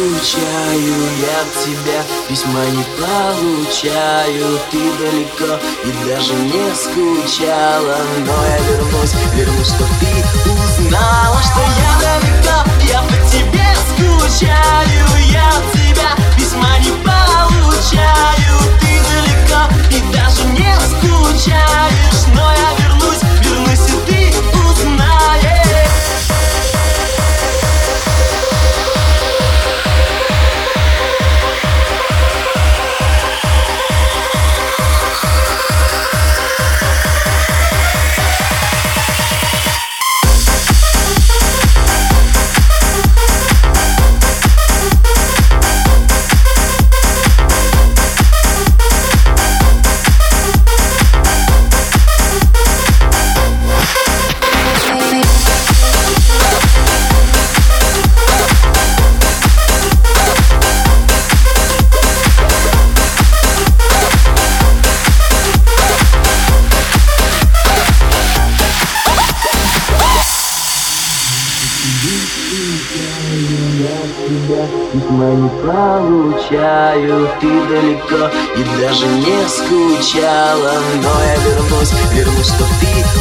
Скучаю, я от тебя письма не получаю. Ты далеко и даже не скучала. Но я вернусь, вернусь, чтоб ты узнала, что я далеко Я по тебе скучаю, я от тебя письма не получаю Письма не получаю, ты далеко и даже не скучала. Но я вернусь, вернусь, чтоб ты